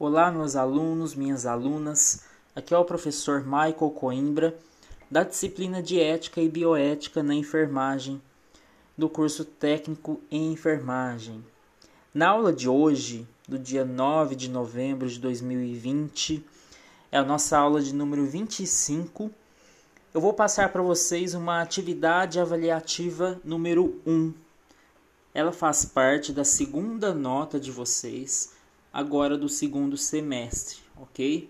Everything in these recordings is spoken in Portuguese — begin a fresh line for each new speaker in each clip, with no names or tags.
Olá, meus alunos, minhas alunas. Aqui é o professor Michael Coimbra, da disciplina de Ética e Bioética na Enfermagem, do curso técnico em Enfermagem. Na aula de hoje, do dia 9 de novembro de 2020, é a nossa aula de número 25. Eu vou passar para vocês uma atividade avaliativa número 1. Ela faz parte da segunda nota de vocês agora do segundo semestre, ok?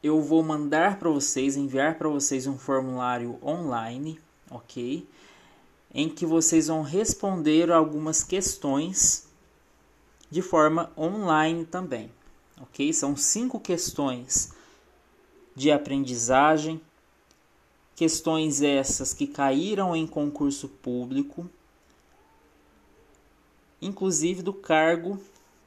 Eu vou mandar para vocês, enviar para vocês um formulário online, ok? Em que vocês vão responder algumas questões de forma online também, ok? São cinco questões de aprendizagem, questões essas que caíram em concurso público, inclusive do cargo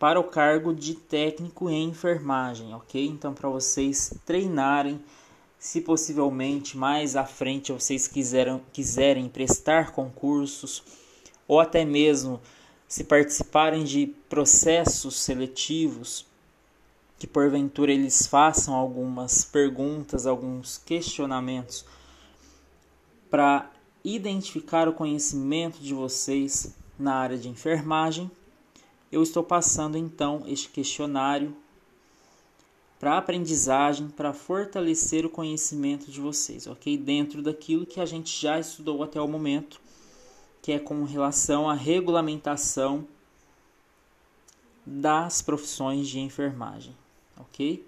para o cargo de técnico em enfermagem, ok? Então, para vocês treinarem, se possivelmente mais à frente vocês quiserem, quiserem prestar concursos ou até mesmo se participarem de processos seletivos, que porventura eles façam algumas perguntas, alguns questionamentos para identificar o conhecimento de vocês na área de enfermagem eu estou passando então este questionário para aprendizagem, para fortalecer o conhecimento de vocês, ok? Dentro daquilo que a gente já estudou até o momento, que é com relação à regulamentação das profissões de enfermagem, ok?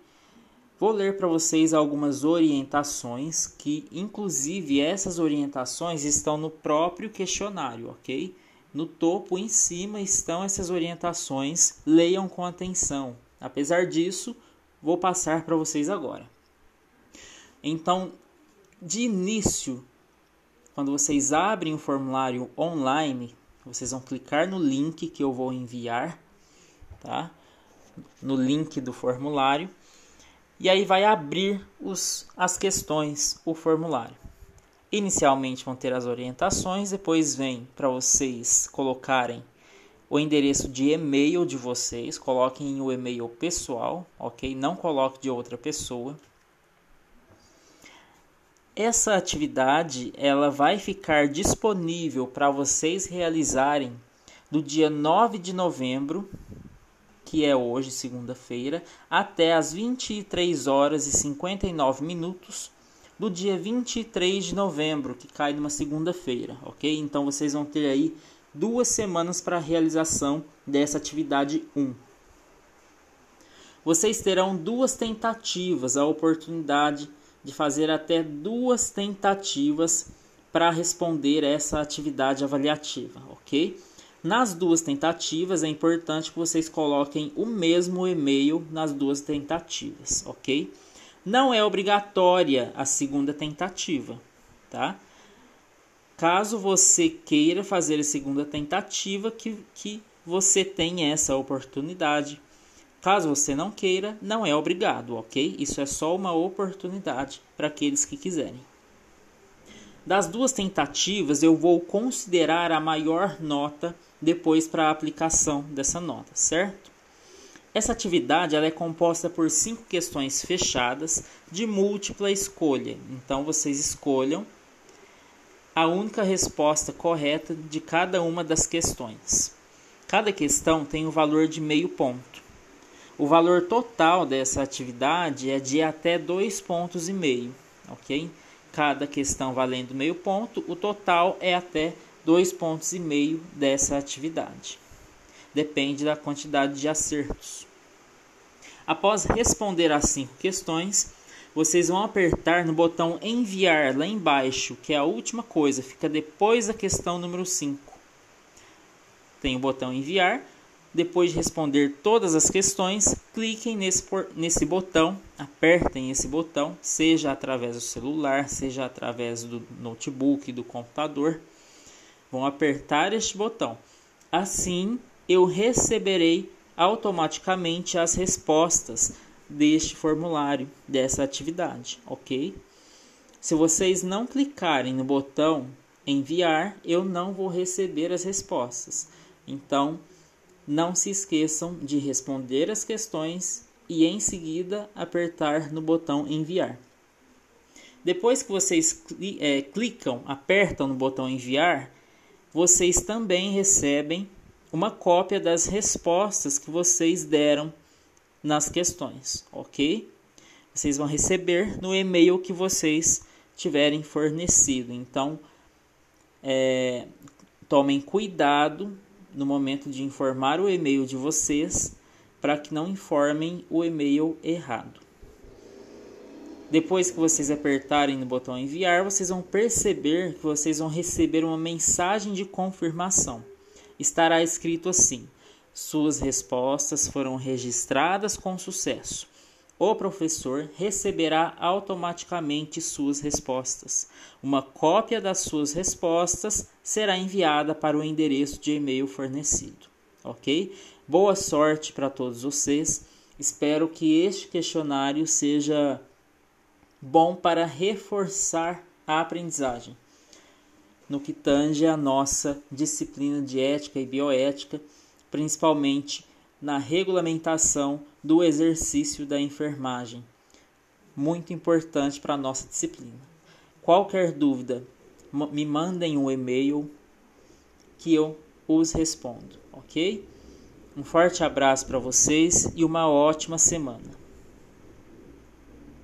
Vou ler para vocês algumas orientações que, inclusive, essas orientações estão no próprio questionário, ok? No topo em cima estão essas orientações, leiam com atenção. Apesar disso, vou passar para vocês agora. Então, de início, quando vocês abrem o formulário online, vocês vão clicar no link que eu vou enviar, tá? No link do formulário, e aí vai abrir os, as questões, o formulário. Inicialmente vão ter as orientações, depois vem para vocês colocarem o endereço de e-mail de vocês, coloquem o e-mail pessoal, ok? Não coloque de outra pessoa. Essa atividade ela vai ficar disponível para vocês realizarem do dia 9 de novembro, que é hoje, segunda-feira, até as 23 horas e 59 minutos do dia 23 de novembro, que cai numa segunda-feira, ok? Então vocês vão ter aí duas semanas para a realização dessa atividade 1. Vocês terão duas tentativas, a oportunidade de fazer até duas tentativas para responder essa atividade avaliativa, ok? Nas duas tentativas é importante que vocês coloquem o mesmo e-mail nas duas tentativas, ok? Não é obrigatória a segunda tentativa, tá? Caso você queira fazer a segunda tentativa, que, que você tem essa oportunidade. Caso você não queira, não é obrigado, ok? Isso é só uma oportunidade para aqueles que quiserem. Das duas tentativas, eu vou considerar a maior nota depois para a aplicação dessa nota, certo? Essa atividade ela é composta por cinco questões fechadas de múltipla escolha. Então vocês escolham a única resposta correta de cada uma das questões. Cada questão tem o um valor de meio ponto. O valor total dessa atividade é de até dois pontos e meio, ok? Cada questão valendo meio ponto, o total é até dois pontos e meio dessa atividade depende da quantidade de acertos. Após responder as cinco questões, vocês vão apertar no botão enviar lá embaixo, que é a última coisa, fica depois da questão número 5. Tem o botão enviar. Depois de responder todas as questões, cliquem nesse, nesse botão, apertem esse botão, seja através do celular, seja através do notebook, do computador. Vão apertar este botão. Assim, eu receberei automaticamente as respostas deste formulário, dessa atividade, ok? Se vocês não clicarem no botão enviar, eu não vou receber as respostas. Então, não se esqueçam de responder as questões e em seguida apertar no botão enviar. Depois que vocês é, clicam, apertam no botão enviar, vocês também recebem uma cópia das respostas que vocês deram nas questões, ok? Vocês vão receber no e-mail que vocês tiverem fornecido. Então, é, tomem cuidado no momento de informar o e-mail de vocês para que não informem o e-mail errado. Depois que vocês apertarem no botão enviar, vocês vão perceber que vocês vão receber uma mensagem de confirmação. Estará escrito assim: Suas respostas foram registradas com sucesso o professor receberá automaticamente suas respostas. Uma cópia das suas respostas será enviada para o endereço de e-mail fornecido. Ok? Boa sorte para todos vocês. Espero que este questionário seja bom para reforçar a aprendizagem no que tange a nossa disciplina de ética e bioética, principalmente na regulamentação do exercício da enfermagem. Muito importante para a nossa disciplina. Qualquer dúvida, me mandem um e-mail que eu os respondo, ok? Um forte abraço para vocês e uma ótima semana.